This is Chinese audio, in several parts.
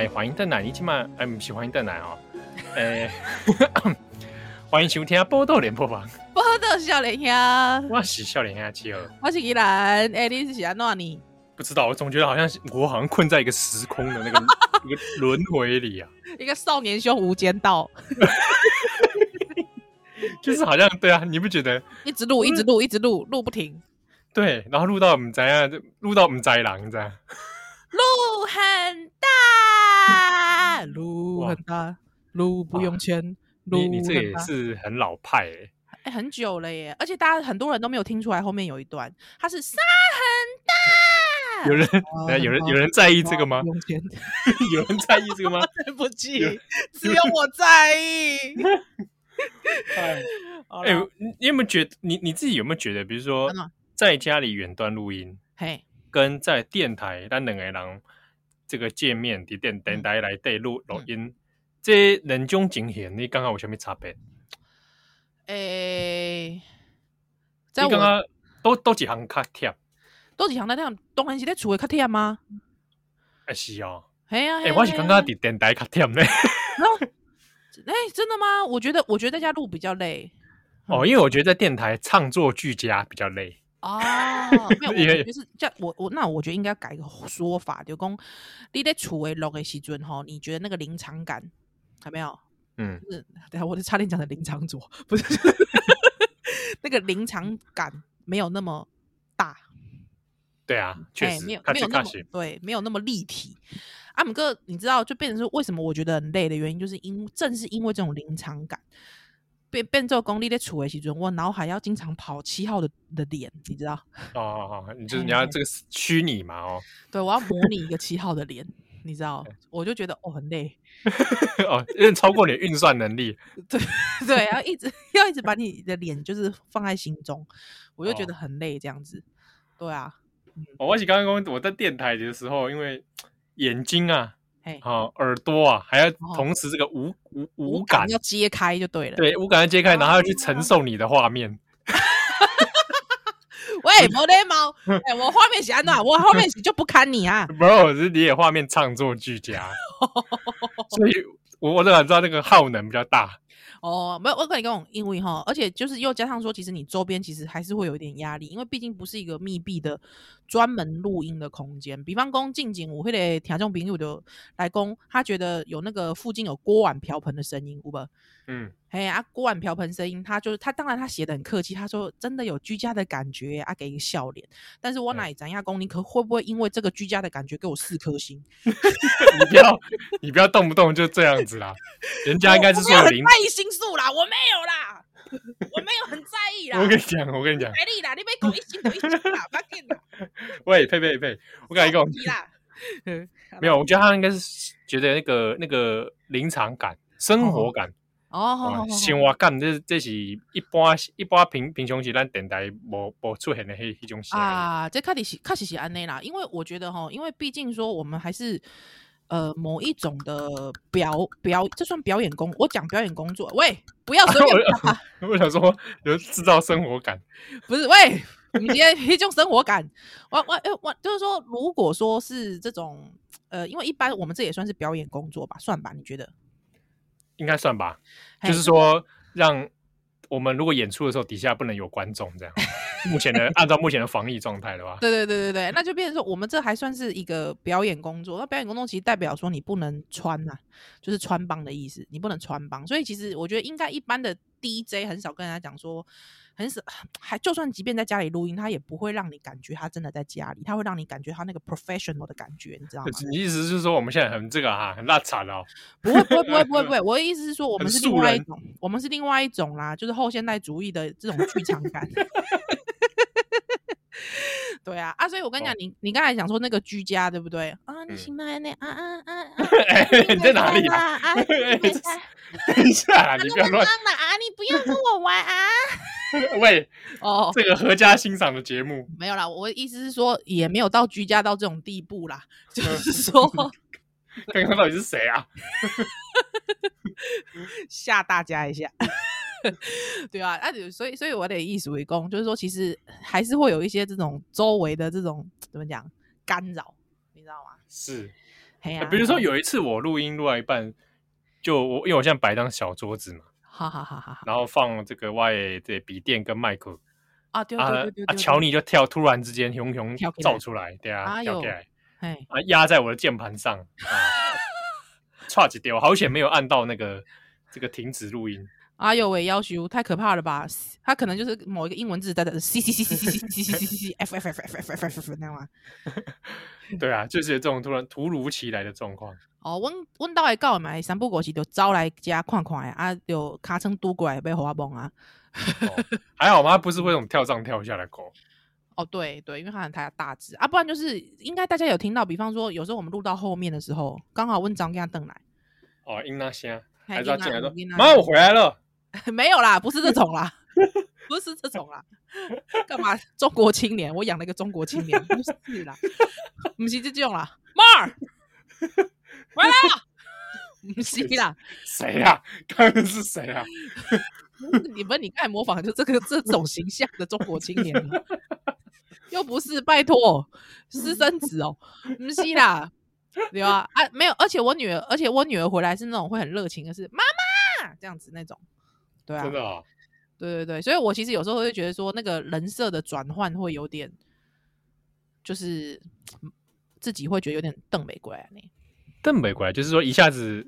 哎，欢迎邓奶，你起码哎，不是欢迎邓奶哦。哎，欢迎收听《报道联播网》。报道少年兄，我是少年兄七号，我是依兰。哎，你是喜欢哪里？不知道，我总觉得好像我好像困在一个时空的那个 一个轮回里啊。一个少年兄无间道。就是好像对啊，你不觉得？一直录，一直录，一直录，录不停。对，然后录到我们怎样？录到我们灾狼，这样。路很大，路很大，路不用钱。你你这也是很老派哎、欸，哎、欸，很久了耶，而且大家很多人都没有听出来后面有一段，它是沙很大。有人，有人，有人在意这个吗？有人在意这个吗？对不起，只有我在意。哎，哎，你有没有觉得？你你自己有没有觉得？比如说，在家里远端录音，嘿。跟在电台，咱两个人这个见面，的电电台来对录录音，嗯、这两种情形，你刚刚有什么差别？诶、欸，你刚刚都都几行卡贴？都几行卡贴？当然是在厝的卡贴吗？啊是哦，哎呀，哎，我是刚刚在电台卡贴呢。哎，真的吗？我觉得，我觉得在家录比较累。哦，因为我觉得在电台唱作俱佳比较累。哦，没有，我觉得是这样。我我那我觉得应该改个说法，就讲你在厝诶录的时阵吼，你觉得那个临场感有没有？嗯，是，等下我就差点讲的临场左，不是 那个临场感没有那么大。对啊，确实，没有没有那么对，没有那么立体。阿姆哥，你知道就变成是，为什么我觉得很累的原因，就是因正是因为这种临场感。变变奏功力的处为其中，我脑海要经常跑七号的的脸，你知道？哦 哦哦，你就是你要这个虚拟嘛？哦，对，我要模拟一个七号的脸，你知道？我就觉得哦很累，哦，有点超过你的运算能力。对对，要一直要一直把你的脸就是放在心中，我就觉得很累这样子。对啊，哦，我是刚刚我在电台的时候，因为眼睛啊。好、哦，耳朵啊，还要同时这个五五五感要揭开就对了。对，五感要揭开，然后要去承受你的画面。喂，没礼貌！哎，我画面是安怎？我画面是就不看你啊。不是，是你也画面唱作俱佳，所以我我都知道那个耗能比较大。哦，没有，我跟你讲，因为哈，而且就是又加上说，其实你周边其实还是会有一点压力，因为毕竟不是一个密闭的专门录音的空间。比方讲，近景我会得听众朋友的来讲，他觉得有那个附近有锅碗瓢盆的声音，有不？嗯。哎啊，锅碗瓢盆声音，他就是他，当然他写的很客气，他说真的有居家的感觉啊，给一个笑脸。但是我乃咱亚公，你可会不会因为这个居家的感觉给我四颗星？你不要，你不要动不动就这样子啦。人家应该是说有零，在意星数啦，我没有啦，我没有很在意啦。我跟你讲，我跟你讲，美丽啦，你别给我一星，一星啦，不要紧啦。喂，佩佩佩，我跟你讲，没有，我觉得他应该是觉得那个那个临场感、生活感。哦，生活感这这是一般一般平平常时咱电台无无出现的迄迄种啊，这确实是确实是安内啦，因为我觉得哈，因为毕竟说我们还是呃某一种的表表，这算表演工，我讲表演工作，喂，不要随便、啊 我，我想说有制造生活感，不是，喂，你今天一种生活感，我我我就是说，如果说是这种呃，因为一般我们这也算是表演工作吧，算吧，你觉得？应该算吧，就是说，让我们如果演出的时候底下不能有观众，这样。目前的按照目前的防疫状态的话，对对对对对，那就变成说，我们这还算是一个表演工作。那表演工作其实代表说你不能穿呐、就是穿帮的意思，你不能穿帮。所以其实我觉得应该一般的 DJ 很少跟人家讲说。很少，还就算即便在家里录音，他也不会让你感觉他真的在家里，他会让你感觉他那个 professional 的感觉，你知道吗？你意思是说我们现在很这个哈，很辣惨哦？不会不会不会不会不 会，我的意思是说我们是另外一种，我们是另外一种啦，就是后现代主义的这种剧场感。对啊啊！所以我跟你讲，你你刚才讲说那个居家，对不对啊？你行吗？那啊啊啊！你在哪里啊？等一下，你不要乱啊！你不要跟我玩啊！喂，哦，这个合家欣赏的节目没有啦。我的意思是说，也没有到居家到这种地步啦。就是说，刚刚到底是谁啊？吓大家一下。对啊，啊，所以，所以我得以史为攻，就是说，其实还是会有一些这种周围的这种怎么讲干扰，你知道吗？是，比如说有一次我录音录到一半，就我因为我现在摆一张小桌子嘛，好好好好，然后放这个外的笔电跟麦克啊，对对对对，啊，乔尼就跳，突然之间熊熊跳出来，对啊，跳起来，啊，压在我的键盘上，啊，差几丢，好险没有按到那个这个停止录音。哎呦喂，要求太可怕了吧？他可能就是某一个英文字在的 C C C C C C C C C C F F F F F F F 那样吗？对啊，就是这种突然突如其来的状况。哦，温温到来告买三不五时就招来家看看呀，啊，就卡车堵过来被火崩啊。还好吗？不是会那种跳上跳下的狗。哦，对对，因为它很太大只啊，不然就是应该大家有听到，比方说有时候我们录到后面的时候，刚好温章给他瞪来。哦，应那先还是要进来说，妈，我回来了。没有啦，不是这种啦，不是这种啦，干嘛？中国青年，我养了一个中国青年，不是啦，不是这种啦，妈儿，回来了，不是啦，谁呀？刚刚是谁啊？你们，你刚才模仿就这个这种形象的中国青年，又不是，拜托，私生子哦，不是啦，对吧？啊，没有，而且我女儿，而且我女儿回来是那种会很热情的，是妈妈这样子那种。对啊，真的啊，对对对，所以我其实有时候会觉得说，那个人设的转换会有点，就是自己会觉得有点瞪美贵呢。邓美贵就是说一下子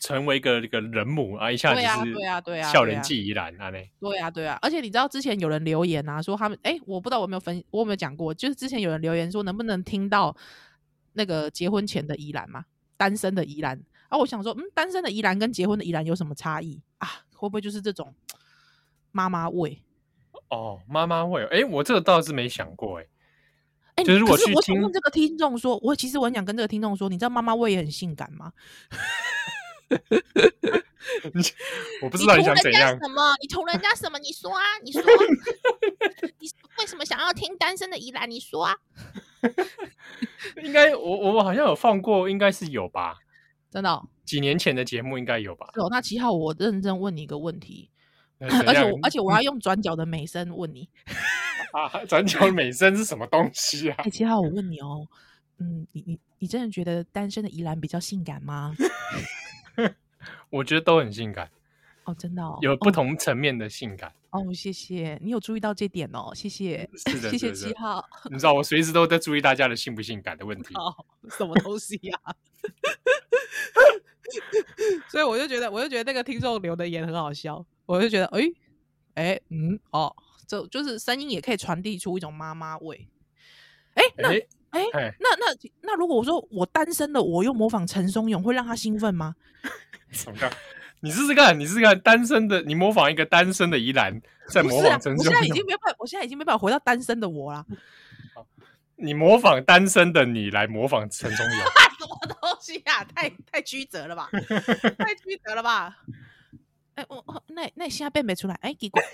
成为一个一个人母啊，一下子是对啊对啊，笑人纪怡然啊呢。对啊对啊，而且你知道之前有人留言啊，说他们哎，我不知道我有没有分，我有没有讲过，就是之前有人留言说能不能听到那个结婚前的怡然嘛，单身的怡然啊，我想说，嗯，单身的怡然跟结婚的怡然有什么差异啊？会不会就是这种妈妈味？哦，妈妈味。哎，我这个倒是没想过，哎。哎，就是我去听这个听众说，我其实我很想跟这个听众说，你知道妈妈味也很性感吗？我不知道你想怎样。什么？你图人家什么？你说啊，你说。你为什么想要听单身的依兰？你说啊。应该我我好像有放过，应该是有吧。真的、哦，几年前的节目应该有吧？有。那七号，我认真问你一个问题，而且我而且我要用转角的美声问你。啊，转角的美声是什么东西啊？哎，七号，我问你哦，嗯，你你你真的觉得单身的宜兰比较性感吗？我觉得都很性感。哦，真的哦，有不同层面的性感。哦，谢谢你有注意到这点哦，谢谢，是 的，谢谢七号。你知道我随时都在注意大家的性不性感的问题。哦，什么东西呀？所以我就觉得，我就觉得那个听众留的言很好笑。我就觉得，哎、欸，哎、欸，嗯，哦，这就是声音也可以传递出一种妈妈味。哎、欸，那，哎、那那那如果我说我单身的，我又模仿陈松勇，会让他兴奋吗？什么？你试试看，你试试看，单身的你模仿一个单身的宜兰，在模仿陈松勇。我现在已经没办法，我现在已经没办法回到单身的我了。你模仿单身的你来模仿陈忠勇，什么东西呀、啊？太太曲折了吧？太曲折了吧？哎、欸，我那那你现在背没出来？哎、欸，奇怪，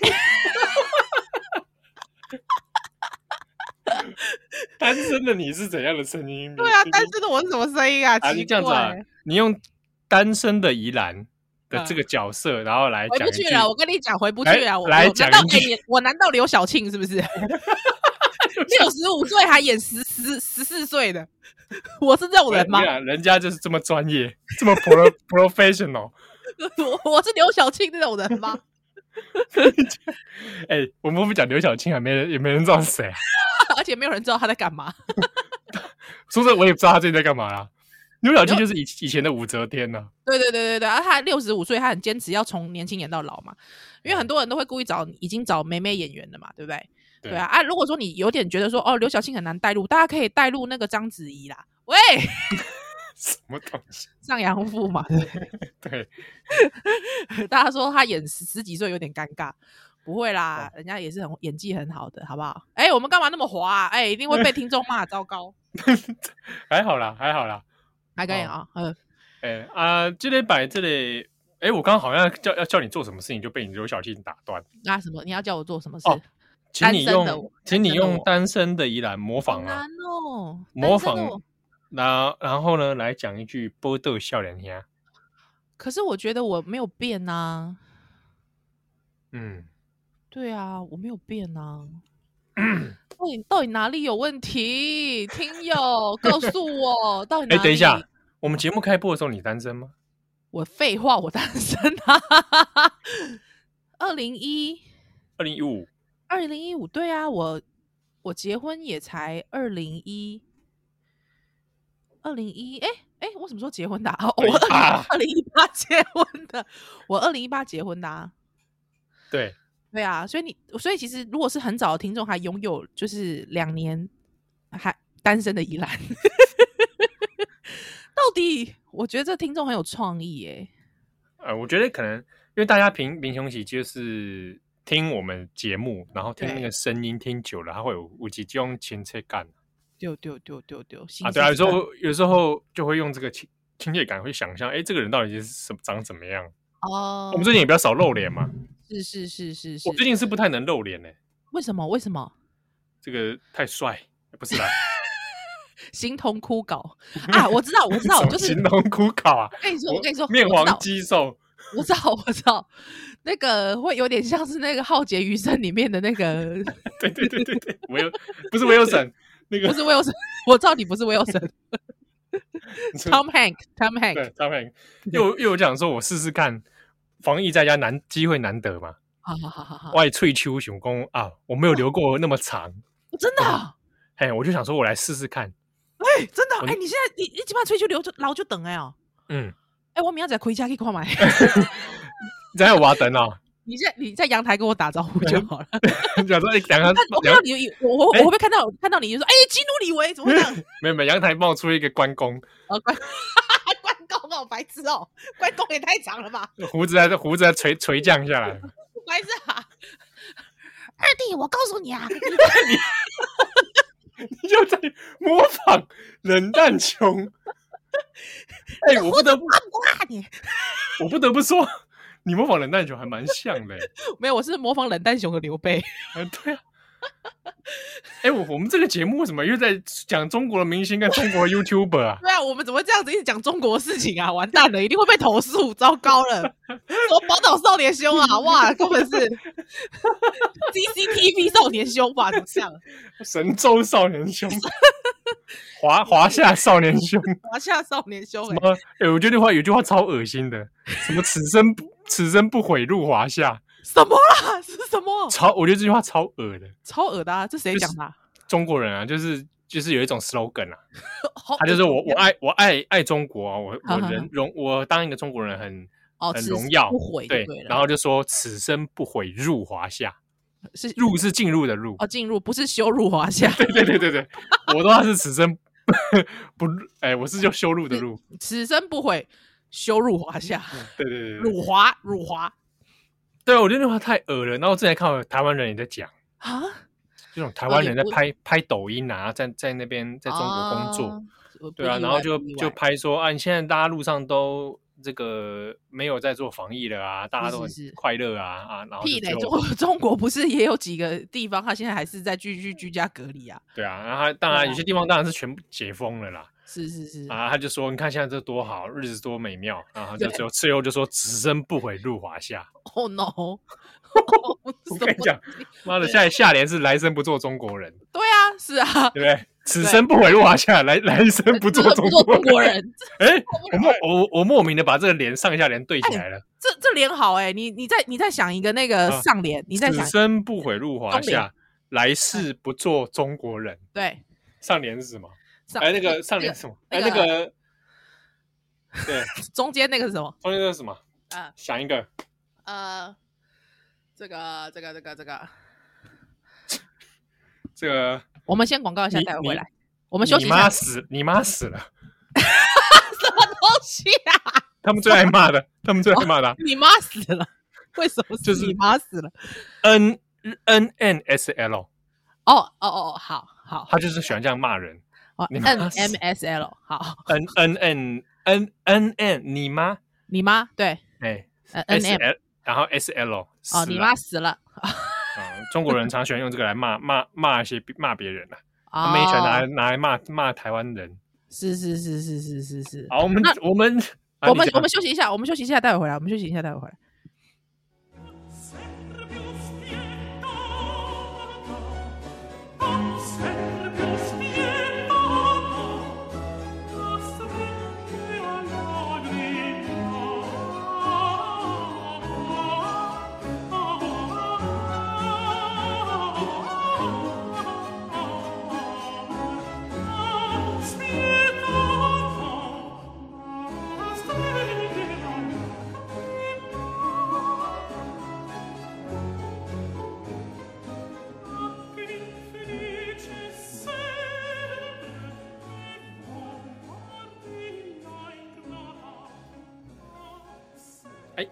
单身的你是怎样的声音？对啊，单身的我是什么声音啊？啊，你这样子啊？你用单身的宜兰的这个角色，嗯、然后来讲，回不去了。我跟你讲，回不去了。我来讲一句，我难道刘晓庆是不是？六十五岁还演十十十四岁的，我是这种人吗？人家就是这么专业，这么 pro professional。我我是刘晓庆这种人吗？哎、欸，我们不讲刘晓庆，还没人也没人知道是谁，而且没有人知道他在干嘛。说真的，我也不知道他最近在干嘛啦。刘晓庆就是以以前的武则天呐、啊。对对对对对，而他六十五岁，他很坚持要从年轻演到老嘛。因为很多人都会故意找已经找美美演员的嘛，对不对？对啊啊！如果说你有点觉得说哦，刘晓庆很难带入，大家可以带入那个章子怡啦。喂，什么东西？上阳父嘛？对，大家说他演十十几岁有点尴尬，不会啦，人家也是很演技很好的，好不好？哎，我们干嘛那么滑啊？哎，一定会被听众骂，糟糕。还好啦，还好啦，还可以啊。嗯，哎啊，这里摆这里，哎，我刚刚好像叫要叫你做什么事情，就被你刘小庆打断。那？什么？你要叫我做什么事？请你用，请你用单身的宜兰模仿啊，哦、模仿，然然后呢，来讲一句波豆笑脸呀。可是我觉得我没有变呐、啊。嗯，对啊，我没有变呐、啊。到底到底哪里有问题？听友告诉我，到底哪里？哎，等一下，我我们节目开播的时候，你单身吗？我废话，我单身啊！二零一，二零一五，二零一五，对啊，我我结婚也才二零一，二零一，哎哎，我什么时候结婚的？哦，我二零一八结婚的，我二零一八结婚的啊。对，对啊，所以你，所以其实如果是很早的听众，还拥有就是两年还单身的依兰。到底我觉得这听众很有创意耶。呃，我觉得可能因为大家平平胸期就是听我们节目，然后听那个声音听久了，他会有有几种亲切感。丢丢丢丢丢啊！对啊，有时候有时候就会用这个亲亲切感，会想象，哎，这个人到底是什么长怎么样？哦，我们最近也比较少露脸嘛。是是是是是，我最近是不太能露脸呢。为什么？为什么？这个太帅，不是啦。形同枯槁啊！我知道，我知道，就是形同枯槁啊！我跟你说，我跟你说，面黄肌瘦，我知道，我知道，那个会有点像是那个《浩劫余生》里面的那个，对对对对对，没有，不是威尔森，那个不是威尔森，我知道你不是威尔森，Tom Hanks，Tom Hanks，Tom Hanks，又又讲说，我试试看，防疫在家难，机会难得嘛，好好好好好，外翠秋熊公啊，我没有留过那么长，真的，哎，我就想说，我来试试看。哎、欸，真的哎、欸！你现在你你起码吹秋留着，然后就等哎哦。嗯。哎、欸，我明天再回家去看买。你在我等哦。你在你在阳台跟我打招呼就好了。讲说两个，我看到你，我我我会不会看到看到你就说，哎，基努李维怎么这样？没有没有，阳台冒出一个关公。啊，关关公哦，白痴哦，关公也太长了吧？胡子还是胡子还垂垂降下来。白痴啊！二弟，我告诉你啊。你就在模仿冷淡穷，哎、欸，我不得不，我不得不说，你模仿冷淡熊还蛮像的、欸。没有，我是模仿冷淡熊和刘备。嗯，对啊。哎、欸，我我们这个节目为什么又在讲中国的明星跟中国的 YouTuber 啊？对啊，我们怎么这样子一直讲中国的事情啊？完蛋了，一定会被投诉，糟糕了！什么宝岛少年凶啊？哇，根本是 CCTV 少年凶吧？怎么像神州少年兄，华华夏少年凶，华夏少年凶、欸？什么？哎、欸，我觉得话有句话超恶心的，什么此生不此生不悔入华夏。什么啦？是什么？超，我觉得这句话超恶的，超恶的啊！这谁讲的？中国人啊，就是就是有一种 slogan 啊，他就是我我爱我爱爱中国啊，我 我人荣我当一个中国人很很荣耀，对，然后就说此生不悔入华夏，是入是进入的入。哦，进入不是羞辱华夏，对对对对对，我的话是此生不哎，我是叫羞辱的辱，此生不悔羞辱华夏，对对对，辱华辱华。对，我觉得那话太恶了。然后之前看到台湾人也在讲啊，这种台湾人在拍拍抖音啊，在在那边在中国工作，对啊，然后就就拍说啊，你现在大家路上都这个没有在做防疫了啊，大家都很快乐啊啊，然后屁嘞，中 中国不是也有几个地方，他现在还是在居居居家隔离啊？对啊，然后当然有些地方当然是全部解封了啦。是是是啊，他就说，你看现在这多好，日子多美妙，然后就最后最后就说此生不悔入华夏。Oh no！我跟你讲，妈的，现在 下联是来生不做中国人。对啊，是啊，对不对？此生不悔入华夏，来来生不做中国人。哎，我莫我我莫名的把这个联上下联对起来了。这这联好哎，你你再你再想一个那个上联，你再想。此生不悔入华夏，来世不做中国人。对，上联是什么？哎，那个上联什么？哎，那个，对，中间那个是什么？中间那个是什么？啊，想一个。呃，这个，这个，这个，这个，这个，我们先广告一下，待会回来。我们休息一下。你妈死，你妈死了。什么东西啊？他们最爱骂的，他们最爱骂的。你妈死了？为什么？就是你妈死了。N N N S L。哦哦哦，好好。他就是喜欢这样骂人。N M S L 好，N N N N N N 你妈，你妈对，哎，N M，然后 S L 哦，你妈死了，嗯，中国人常喜欢用这个来骂骂骂一些骂别人的，他们也喜欢拿来拿来骂骂台湾人，是是是是是是是，好，我们我们我们我们休息一下，我们休息一下，待会回来，我们休息一下，待会回来。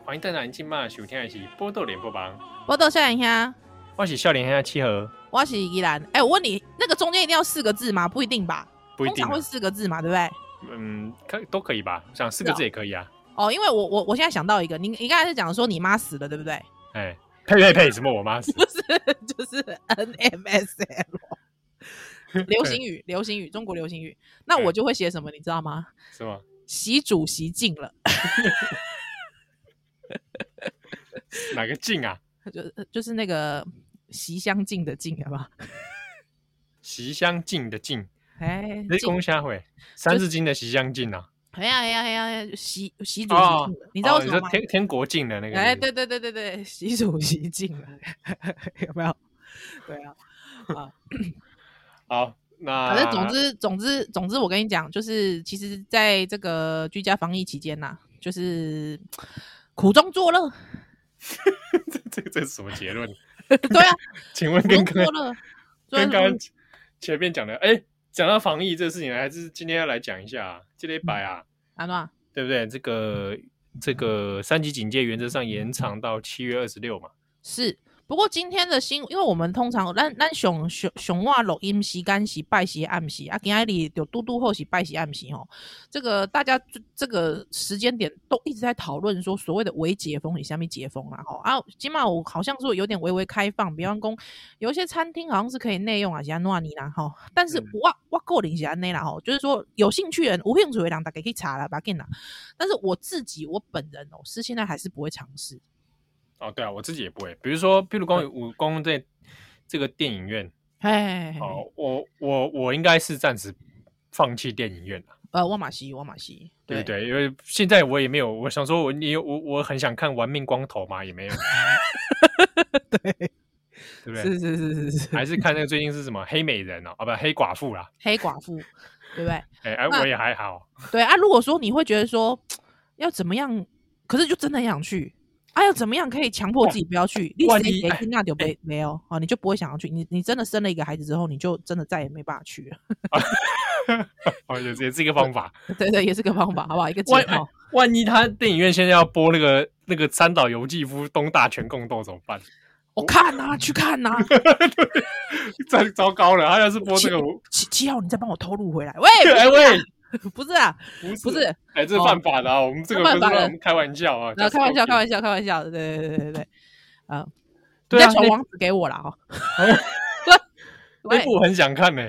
欢迎大家今晚收听的是《波豆联播榜》，波豆笑脸兄，我是笑脸兄七和，我是依兰。哎，我问你，那个中间一定要四个字吗？不一定吧，不一定会四个字嘛，对不对？嗯，可都可以吧，想四个字也可以啊。哦，因为我我我现在想到一个，你你刚才是讲说你妈死了，对不对？哎，呸呸呸，什么我妈死？不是，就是 NMSL。流行语，流行语，中国流行语。那我就会写什么，你知道吗？是吗？习主席进了。哪个镜啊？就就是那个习相近的近，好不好？习相近的近，哎，那公虾会三字经的习相近啊。哎呀哎呀哎呀，习习主席，你知道什么吗？天天国境的那个。哎，对对对对对，习主席进了，有没有？对啊，啊。好，那反正总之总之总之，我跟你讲，就是其实在这个居家防疫期间呐、啊，就是苦中作乐。这这这是什么结论？对啊，请问跟刚刚跟刚刚前面讲的，哎，讲到防疫这个事情，还是今天要来讲一下这礼拜啊，安娜，对不对？这个这个三级警戒原则上延长到七月二十六嘛？是。不过今天的新，因为我们通常咱咱上上上晚录音时间是拜四暗时啊，今天里有嘟嘟后是拜四暗时吼。这个大家这个时间点都一直在讨论说所谓的微解封，你下面解封啊？吼啊，起码我好像说有点微微开放，比方说有一些餐厅好像是可以内用啊，像诺尼啦吼。但是我我个人是安内啦吼，就是说有兴趣人、无兴趣的人大家可以查啦，把给啦。但是我自己我本人哦，是现在还是不会尝试。哦，对啊，我自己也不会。比如说，譬如光武功在这个电影院，哎，哦，我我我应该是暂时放弃电影院了。呃，沃马西，沃马西，对对，因为现在我也没有，我想说我你我我很想看《玩命光头》嘛，也没有。对，对不对？是是是是是，还是看那个最近是什么黑美人哦，啊不，黑寡妇啦，黑寡妇，对不对？哎哎，我也还好。对啊，如果说你会觉得说 要怎么样，可是就真的很想去。啊，要怎么样可以强迫自己不要去？你谁谁听那就没没有啊，你就不会想要去。你你真的生了一个孩子之后，你就真的再也没办法去了。哦，也也是一个方法。对对，也是个方法，好不好？一个解套。万一他电影院现在要播那个那个三岛由纪夫东大全共斗怎么办？我看呐，去看 呐。真糟糕了，他要是播这个七七号，你再帮我偷录回来。喂，哎喂。不是啊，不是，哎，这是犯法的啊！我们这个不是我们开玩笑啊，开玩笑，开玩笑，开玩笑的，对对对对对，啊，对啊，传网址给我了哈，那部我很想看呢。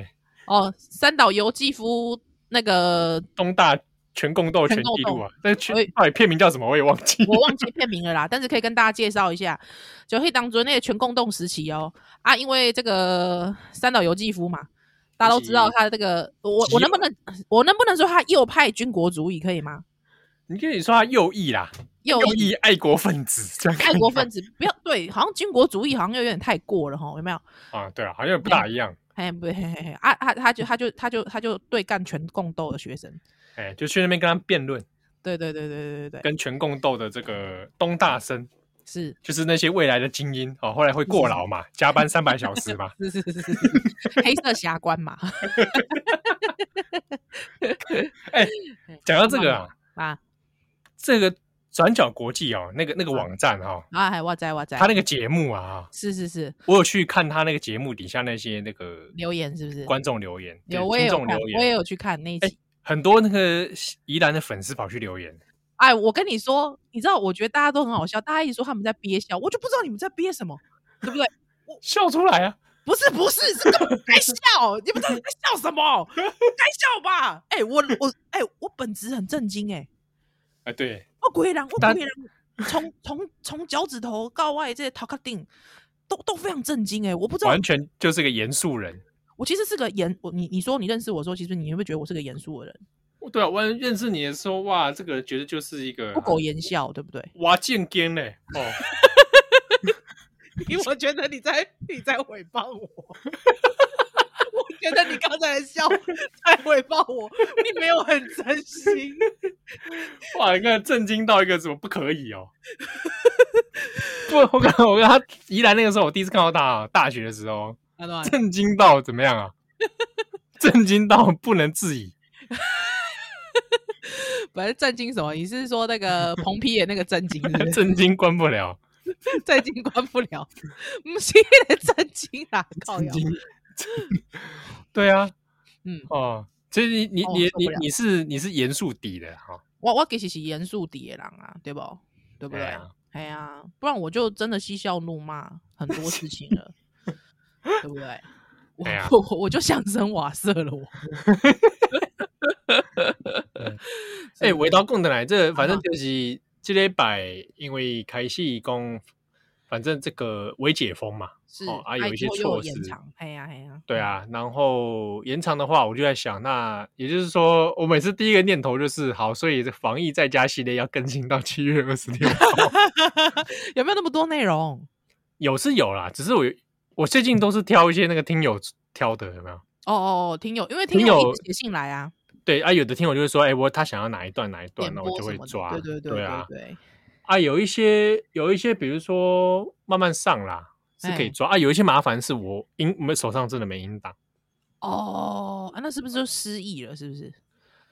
哦，三岛由纪夫那个东大全共斗全纪录啊，那全到底片名叫什么？我也忘记，我忘记片名了啦。但是可以跟大家介绍一下，就可以当做那个全共斗时期哦啊，因为这个三岛由纪夫嘛。大家都知道他这个，我我能不能我能不能说他右派军国主义可以吗？你可以说他右翼啦，右翼爱国分子这样。爱国分子不要对，好像军国主义好像又有点太过了哈，有没有？啊，对啊，好像不大一样。哎，不对，嘿嘿嘿，啊啊，他就他就他就他就对干全共斗的学生，哎，就去那边跟他辩论。对对对对对对对，跟全共斗的这个东大生。是，就是那些未来的精英哦，后来会过劳嘛，加班三百小时嘛，是是是是，黑色侠官嘛。哎，讲到这个啊，啊，这个转角国际哦，那个那个网站哈，啊，还哇在哇在，他那个节目啊，是是是，我有去看他那个节目底下那些那个留言，是不是？观众留言，有我也有看，我也有去看那一集，很多那个宜兰的粉丝跑去留言。哎，我跟你说，你知道，我觉得大家都很好笑，大家一直说他们在憋笑，我就不知道你们在憋什么，对不对？我笑出来啊！不是不是，这个该笑，你们到底在笑什么？该 笑吧？哎，我我哎，我本质很震惊哎，哎对，我鬼然，我鬼然，从从从脚趾头到外这些头壳顶都都非常震惊哎，我不知道，完全就是个严肃人。我其实是个严，我你你说你认识我说，其实你会不会觉得我是个严肃的人？对啊，我认识你的时候，哇，这个觉得就是一个不苟言笑，对不对？哇，贱奸嘞！哦，因为我觉得你在你在诽谤我，我觉得你刚才的笑在诽谤我，你没有很真心。哇，你看震惊到一个怎么不可以哦？不，我跟我跟他宜兰那个时候，我第一次看到他，大学的时候，震惊到怎么样啊？震惊到不能自已。本来震惊什么？你是说那个 彭皮的那个震惊？震惊关不了，震惊关不了，不是震惊啊！靠腰。对啊，嗯哦，其实你你你你你是你是严肃底的哈。我我其实是严肃底的人啊，对不？对不对？哎呀，不然我就真的嬉笑怒骂很多事情了，对不对？我我我就想生瓦舍了，我。哎，回到共的来，这反正就是这礼拜，因为开始讲，反正这个微解封嘛，是啊，有一些措施，哎呀哎呀，对啊，然后延长的话，我就在想，那也就是说，我每次第一个念头就是，好，所以这防疫在家系列要更新到七月二十六号，有没有那么多内容？有是有啦，只是我我最近都是挑一些那个听友挑的，有没有？哦哦哦，听友，因为听友写信来啊。对啊，有的听友就会说，哎，我他想要哪一段哪一段，那我就会抓。对对对，对啊，对啊，有一些有一些，比如说慢慢上啦，是可以抓啊。有一些麻烦是我音我们手上真的没音档。哦，啊，那是不是就失忆了？是不是？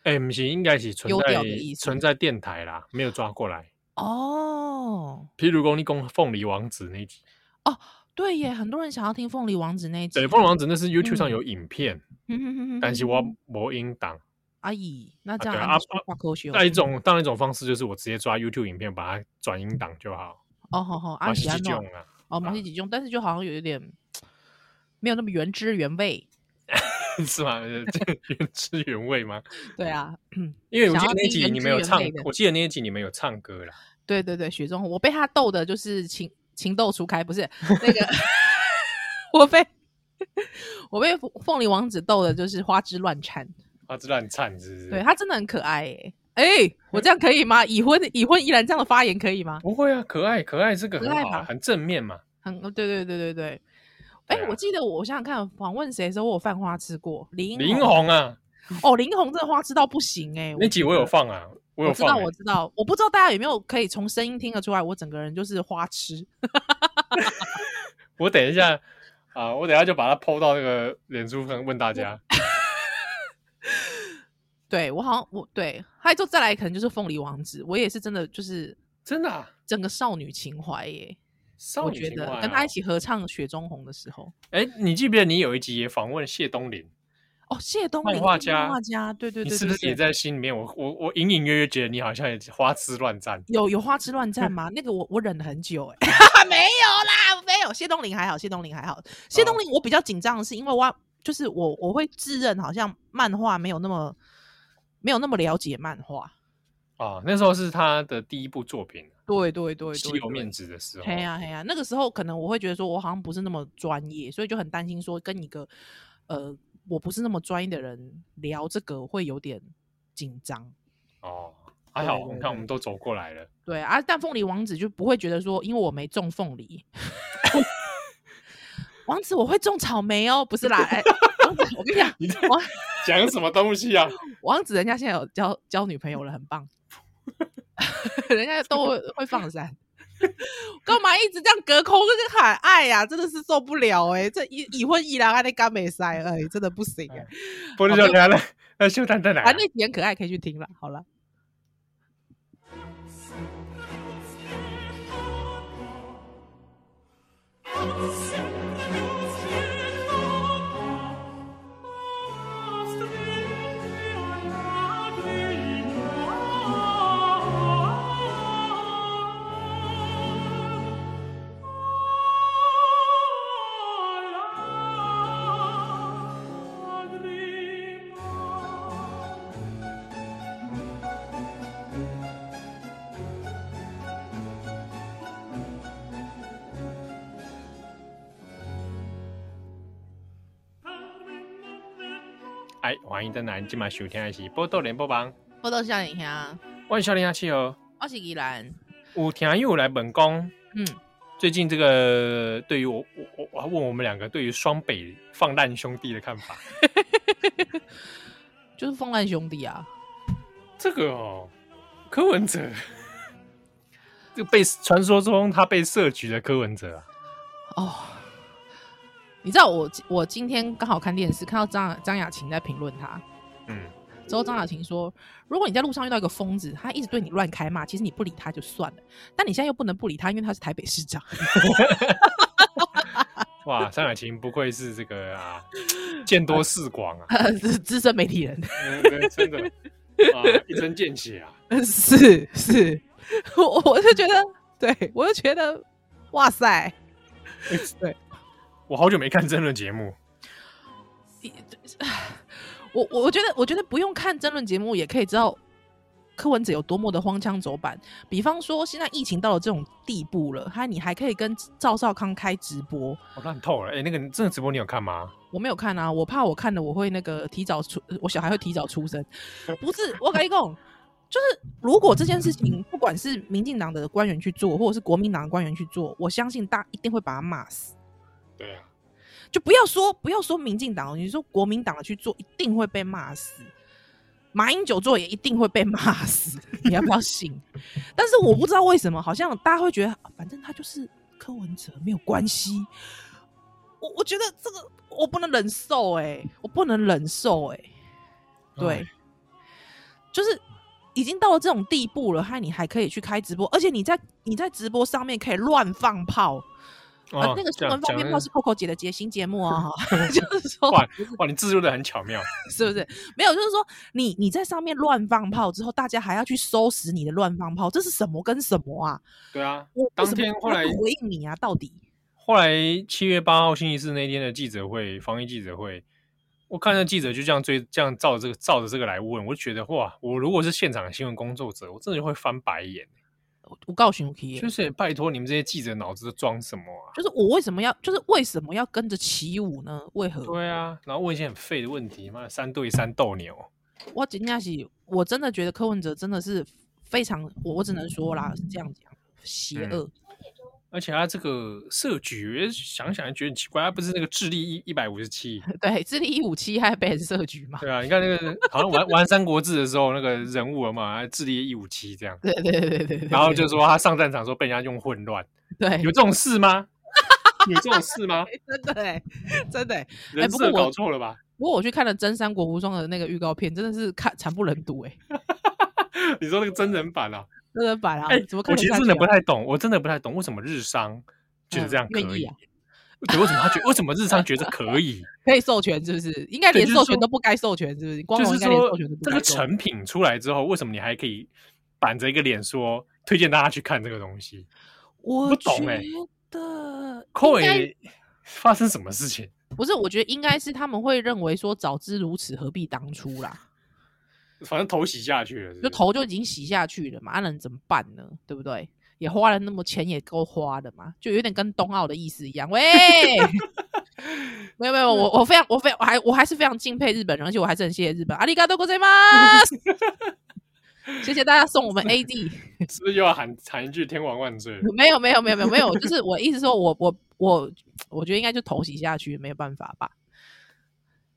哎，不行，应该是存在存在电台啦，没有抓过来。哦，譬如说你讲凤梨王子那集。哦，对耶，很多人想要听凤梨王子那集。对，凤梨王子那是 YouTube 上有影片，但是我没音档。阿姨，那这样啊，那一种，当然一种方式就是我直接抓 YouTube 影片，把它转音档就好。哦，好好，阿喜几种啊？哦，马戏几种，但是就好像有一点没有那么原汁原味，是吗？原汁原味吗？对啊，因为我记得那集你们有唱，我记得那集你们有唱歌啦。对对对，雪中红，我被他逗的就是情情窦初开，不是那个，我被我被凤梨王子逗的就是花枝乱颤。花枝乱颤，是不是？对，他真的很可爱哎哎，我这样可以吗？已婚已婚依然这样的发言可以吗？不会啊，可爱可爱，这个很好，很正面嘛。很对对对对对。哎，我记得我想想看，访问谁的时候我有饭花吃过？林林红啊，哦，林红这个花吃到不行哎。那集我有放啊，我有知道我知道，我不知道大家有没有可以从声音听得出来，我整个人就是花痴。我等一下啊，我等一下就把它 PO 到那个脸书上问大家。对我好像我对，还有就再来可能就是凤梨王子，我也是真的就是真的、啊、整个少女情怀耶，少女情怀、啊、跟他一起合唱《雪中红》的时候，哎，你记不记得你有一集也访问谢东林？哦，谢东林，漫画家，漫画家，对对对，对，你是不是也在心里面？我我我隐隐约约觉得你好像也花痴乱战，有有花痴乱战吗？那个我我忍了很久，哎，没有啦，没有。谢东林还好，谢东林还好，谢东林我比较紧张的是因为我就是我我会自认好像漫画没有那么。没有那么了解漫画哦，那时候是他的第一部作品。对对对，稀有面子的时候。嘿呀嘿呀，那个时候可能我会觉得说，我好像不是那么专业，所以就很担心说，跟一个呃，我不是那么专业的人聊这个会有点紧张。哦，还好，你看我们都走过来了。对啊，但凤梨王子就不会觉得说，因为我没种凤梨，王子我会种草莓哦，不是啦。哎王子，我跟你讲，你在 讲什么东西啊？王子人家现在有交交女朋友了，很棒，人家都会会放闪，干嘛一直这样隔空跟喊爱呀？真的是受不了哎！这已已婚已然还得干美塞哎，真的不行哎！不是就来了，那秀丹在哪？啊，那几很可爱，可以去听了。好了。欢迎登来，今晚收听的是《报道联播网》，报道少年兄，我是少年兄七哦，我是依兰。有听友来本宫，嗯，最近这个对于我，我我问我们两个对于双北放烂兄弟的看法，就是放烂兄弟啊。这个哦，柯文哲，这个被传说中他被设局的柯文哲啊，哦。你知道我我今天刚好看电视，看到张张雅琴在评论他，嗯，之后张雅琴说：“如果你在路上遇到一个疯子，他一直对你乱开骂，其实你不理他就算了，但你现在又不能不理他，因为他是台北市长。”哇，张雅琴不愧是这个啊，见多识广啊，资深媒体人，嗯、真的啊，一针见血啊！是是，我我就觉得，对我就觉得，哇塞，对，我好久没看争论节目。我我觉得，我觉得不用看争论节目也可以知道柯文哲有多么的荒腔走板。比方说，现在疫情到了这种地步了，还你还可以跟赵少康开直播，我烂透了。哎、欸，那个真的直播你有看吗？我没有看啊，我怕我看了我会那个提早出，我小孩会提早出生。不是，我跟你讲，就是如果这件事情不管是民进党的官员去做，或者是国民党的官员去做，我相信大家一定会把他骂死。对啊。就不要说不要说民进党，你说国民党的去做，一定会被骂死。马英九做也一定会被骂死，你要不要信？但是我不知道为什么，好像大家会觉得，反正他就是柯文哲，没有关系。我我觉得这个我不能忍受，哎，我不能忍受，哎，对，就是已经到了这种地步了，还你还可以去开直播，而且你在你在直播上面可以乱放炮。啊，哦、那个新闻放鞭炮是 Coco 姐的节新节目啊，就是说，哇哇，你置入的很巧妙，是不是？没有，就是说，你你在上面乱放炮之后，大家还要去收拾你的乱放炮，这是什么跟什么啊？对啊，我当天后来回应你啊，到底后来七月八号星期四那天的记者会，防疫记者会，我看到记者就这样追，这样照着这个照着这个来问，我就觉得哇，我如果是现场的新闻工作者，我真的会翻白眼。我告诉你，就是拜托你们这些记者脑子装什么啊？就是我为什么要，就是为什么要跟着起舞呢？为何？对啊，然后问一些很废的问题，妈的三对三斗牛。我真的是，我真的觉得柯文哲真的是非常，我我只能说啦，是这样讲，邪恶。嗯而且他这个设局，想想还觉得很奇怪，他不是那个智力一一百五十七，对，智力一五七还被人设局嘛？对啊，你看那个 好像玩玩三国志的时候，那个人物嘛，智力一五七这样。对对对对对。然后就说他上战场的时候被人家用混乱，对，有这种事吗？有这种事吗？真的，真的，人设搞错了吧？不过我去看了《真三国无双》的那个预告片，真的是看惨不忍睹哎。你说那个真人版啊？真人版啊！哎，怎么看？我其实真的不太懂，我真的不太懂为什么日商觉得这样可以？对，为什么他觉得为什么日商觉得可以？可以授权是不是？应该连授权都不该授权是不是？就是说这个成品出来之后，为什么你还可以板着一个脸说推荐大家去看这个东西？我不懂哎，的，扣诶，发生什么事情？不是，我觉得应该是他们会认为说，早知如此，何必当初啦。反正头洗下去了是不是，就头就已经洗下去了嘛，那能怎么办呢？对不对？也花了那么钱，也够花的嘛，就有点跟冬奥的意思一样。喂，没有没有，我我非常我非我还我还是非常敬佩日本人，而且我还是很谢谢日本。阿里嘎多ございます，谢谢大家送我们 AD，是不是又要喊喊一句天皇万岁？没有没有没有没有没有，就是我意思说我我我我觉得应该就头洗下去，没有办法吧？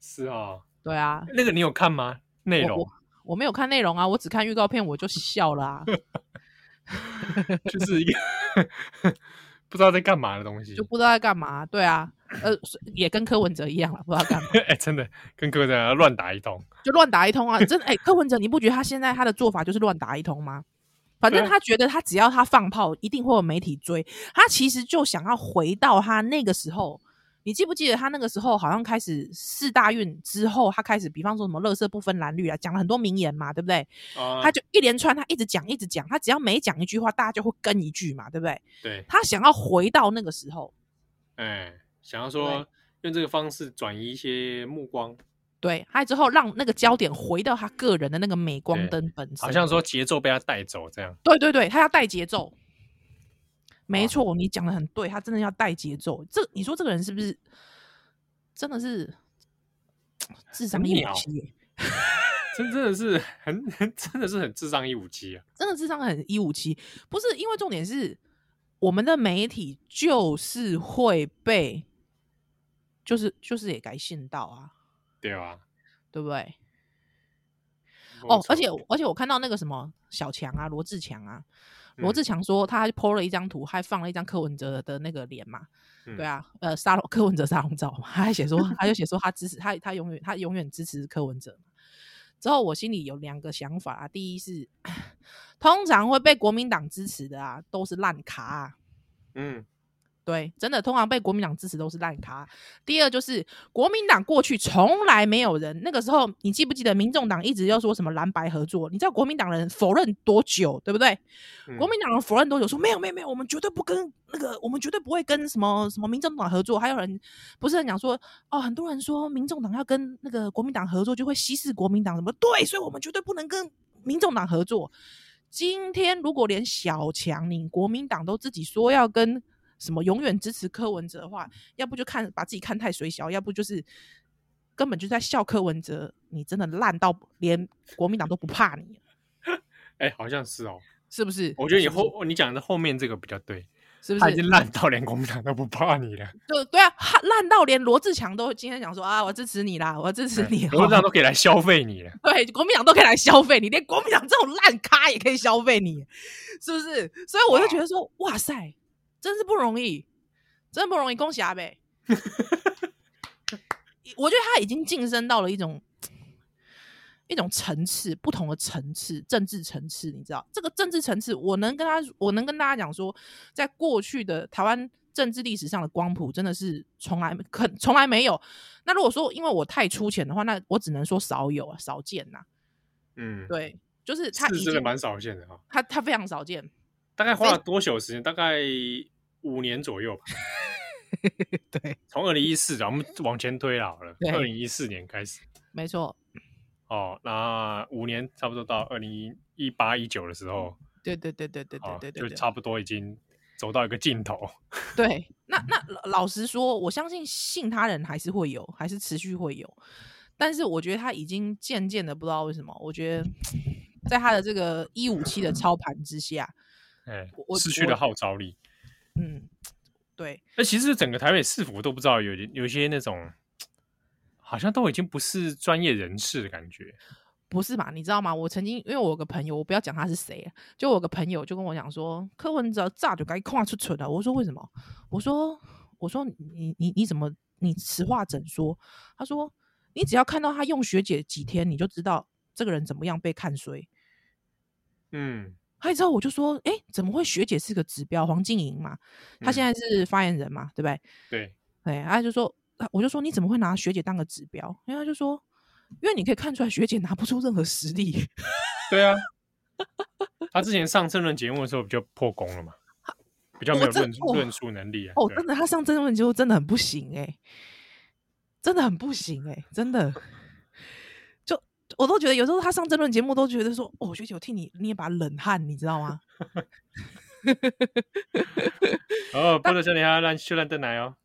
是啊，对啊，那个你有看吗？内容？ 我没有看内容啊，我只看预告片，我就笑了啊，就是一个不知道在干嘛的东西，就不知道在干嘛，对啊，呃，也跟柯文哲一样了，不知道干嘛，哎、欸，真的跟柯文哲乱打一通，就乱打一通啊，真的，哎、欸，柯文哲，你不觉得他现在他的做法就是乱打一通吗？反正他觉得他只要他放炮，一定会有媒体追，他其实就想要回到他那个时候。你记不记得他那个时候好像开始四大运之后，他开始比方说什么“乐色不分蓝绿”啊，讲了很多名言嘛，对不对？啊、他就一连串，他一直讲，一直讲，他只要每讲一句话，大家就会跟一句嘛，对不对？对。他想要回到那个时候，哎，想要说用这个方式转移一些目光，对，还有之后让那个焦点回到他个人的那个镁光灯本身，好像说节奏被他带走这样。对对对，他要带节奏。没错，你讲的很对，他真的要带节奏。这你说这个人是不是真的是智商一五七？真真的是很 真的是很智商一五七啊！真的智商很一五七，不是因为重点是我们的媒体就是会被，就是就是也该信到啊，对啊，对不对？哦，而且而且我看到那个什么小强啊，罗志强啊。罗志强说，他 po 了一张图，还放了一张柯文哲的那个脸嘛？嗯、对啊，呃，沙龙柯文哲沙龙照嘛，他还写说，他就写说他支持他，他永远他永远支持柯文哲。之后我心里有两个想法啊，第一是 通常会被国民党支持的啊，都是烂咖啊。嗯。对，真的通常被国民党支持都是烂咖。第二就是国民党过去从来没有人，那个时候你记不记得民众党一直要说什么蓝白合作？你知道国民党人否认多久，对不对？嗯、国民党人否认多久？说没有没有没有，我们绝对不跟那个，我们绝对不会跟什么什么民众党合作。还有人不是很讲说哦，很多人说民众党要跟那个国民党合作就会稀释国民党什么？对，所以我们绝对不能跟民众党合作。今天如果连小强你国民党都自己说要跟。什么永远支持柯文哲的话，要不就看把自己看太水小，要不就是根本就在笑柯文哲。你真的烂到连国民党都不怕你。哎、欸，好像是哦，是不是？我觉得你后你讲的后面这个比较对，是不是？他已经烂到连国民党都不怕你了。对对啊，烂到连罗志强都今天讲说啊，我支持你啦，我支持你。国民党都可以来消费你了。对，国民党都可以来消费你，连国民党这种烂咖也可以消费你，是不是？所以我就觉得说，哇塞。真是不容易，真的不容易。恭喜阿北，我觉得他已经晋升到了一种一种层次，不同的层次，政治层次。你知道，这个政治层次，我能跟他，我能跟大家讲说，在过去的台湾政治历史上的光谱，真的是从来可从来没有。那如果说因为我太粗浅的话，那我只能说少有啊，少见呐。嗯，对，就是他是真的蛮少见的哈，他他非常少见。大概花了多久时间？大概。五年左右吧，对，从二零一四，我们往前推好了，二零一四年开始，没错。哦，那五年差不多到二零一八一九的时候，对对对对对对对对，就差不多已经走到一个尽头。对，那那老实说，我相信信他人还是会有，还是持续会有，但是我觉得他已经渐渐的不知道为什么，我觉得在他的这个一五七的操盘之下，哎，失去了号召力。嗯，对。那其实整个台北市府都不知道有有一些那种，好像都已经不是专业人士的感觉。不是吧？你知道吗？我曾经因为我有个朋友，我不要讲他是谁，就我有个朋友就跟我讲说，柯文哲炸就该跨出蠢了。我说为什么？我说我说你你你怎么你实话整说？他说你只要看到他用学姐几天，你就知道这个人怎么样被看衰。嗯。还之后我就说，哎，怎么会学姐是个指标？黄静莹嘛，她现在是发言人嘛，嗯、对不对？对，对，他就说，我就说你怎么会拿学姐当个指标？因为他就说，因为你可以看出来学姐拿不出任何实力。对啊，他之前上政论节目的时候比较破功了嘛，比较没有论论述能力啊。哦，真的，他上政论节目真的很不行哎、欸，真的很不行哎、欸，真的。我都觉得有时候他上争论节目都觉得说，哦，学姐，我替你捏把冷汗，你知道吗？哦，不能说你啊，让秀兰登来哦。